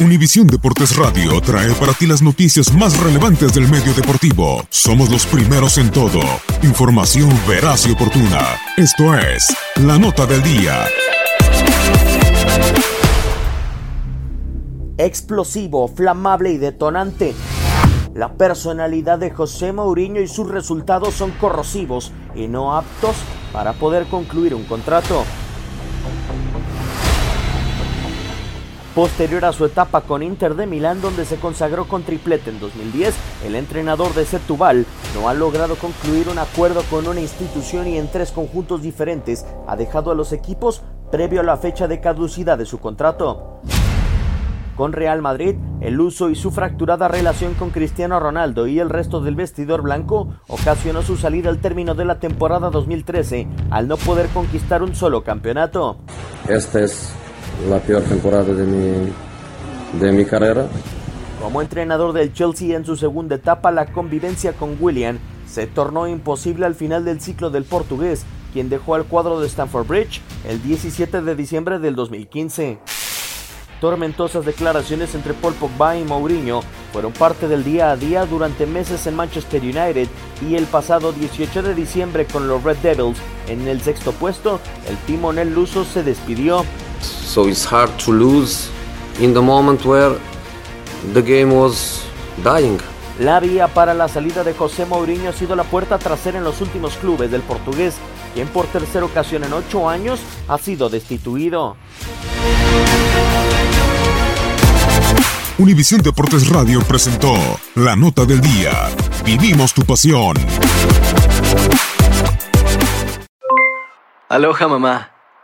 Univisión Deportes Radio trae para ti las noticias más relevantes del medio deportivo. Somos los primeros en todo. Información veraz y oportuna. Esto es La Nota del Día. Explosivo, flamable y detonante. La personalidad de José Mourinho y sus resultados son corrosivos y no aptos para poder concluir un contrato. Posterior a su etapa con Inter de Milán, donde se consagró con triplete en 2010, el entrenador de Setúbal no ha logrado concluir un acuerdo con una institución y en tres conjuntos diferentes ha dejado a los equipos previo a la fecha de caducidad de su contrato. Con Real Madrid, el uso y su fracturada relación con Cristiano Ronaldo y el resto del vestidor blanco ocasionó su salida al término de la temporada 2013 al no poder conquistar un solo campeonato. Esta es la peor temporada de mi, de mi carrera. Como entrenador del Chelsea en su segunda etapa, la convivencia con William se tornó imposible al final del ciclo del portugués, quien dejó al cuadro de Stamford Bridge el 17 de diciembre del 2015. Tormentosas declaraciones entre Paul Pogba y Mourinho fueron parte del día a día durante meses en Manchester United y el pasado 18 de diciembre con los Red Devils en el sexto puesto, el timonel luso se despidió. So it's hard to lose in the moment where the game was dying. La vía para la salida de José Mourinho ha sido la puerta trasera en los últimos clubes del portugués, quien por tercera ocasión en ocho años ha sido destituido. Univisión Deportes Radio presentó La Nota del Día. Vivimos tu pasión. Aloha mamá,